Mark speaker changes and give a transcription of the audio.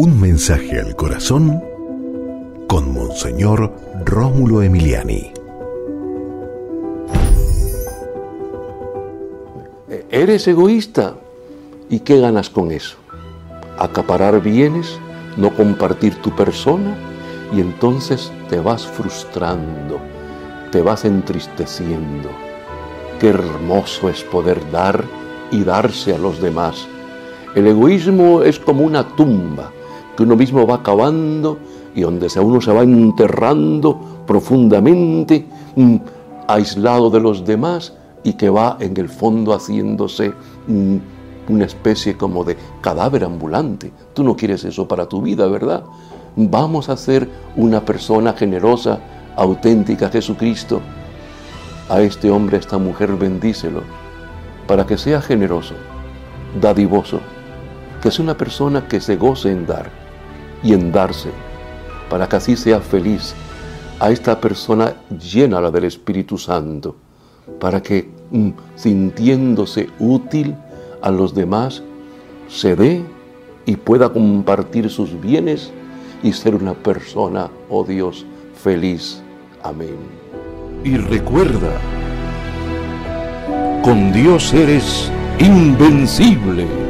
Speaker 1: Un mensaje al corazón con Monseñor Rómulo Emiliani.
Speaker 2: Eres egoísta. ¿Y qué ganas con eso? Acaparar bienes, no compartir tu persona y entonces te vas frustrando, te vas entristeciendo. Qué hermoso es poder dar y darse a los demás. El egoísmo es como una tumba que uno mismo va cavando y donde uno se va enterrando profundamente, mm, aislado de los demás y que va en el fondo haciéndose mm, una especie como de cadáver ambulante. Tú no quieres eso para tu vida, ¿verdad? Vamos a ser una persona generosa, auténtica, Jesucristo. A este hombre, a esta mujer, bendícelo, para que sea generoso, dadivoso, que sea una persona que se goce en dar y en darse, para que así sea feliz. A esta persona llena del Espíritu Santo, para que mm, sintiéndose útil a los demás, se dé y pueda compartir sus bienes y ser una persona, oh Dios, feliz. Amén.
Speaker 3: Y recuerda, con Dios eres invencible.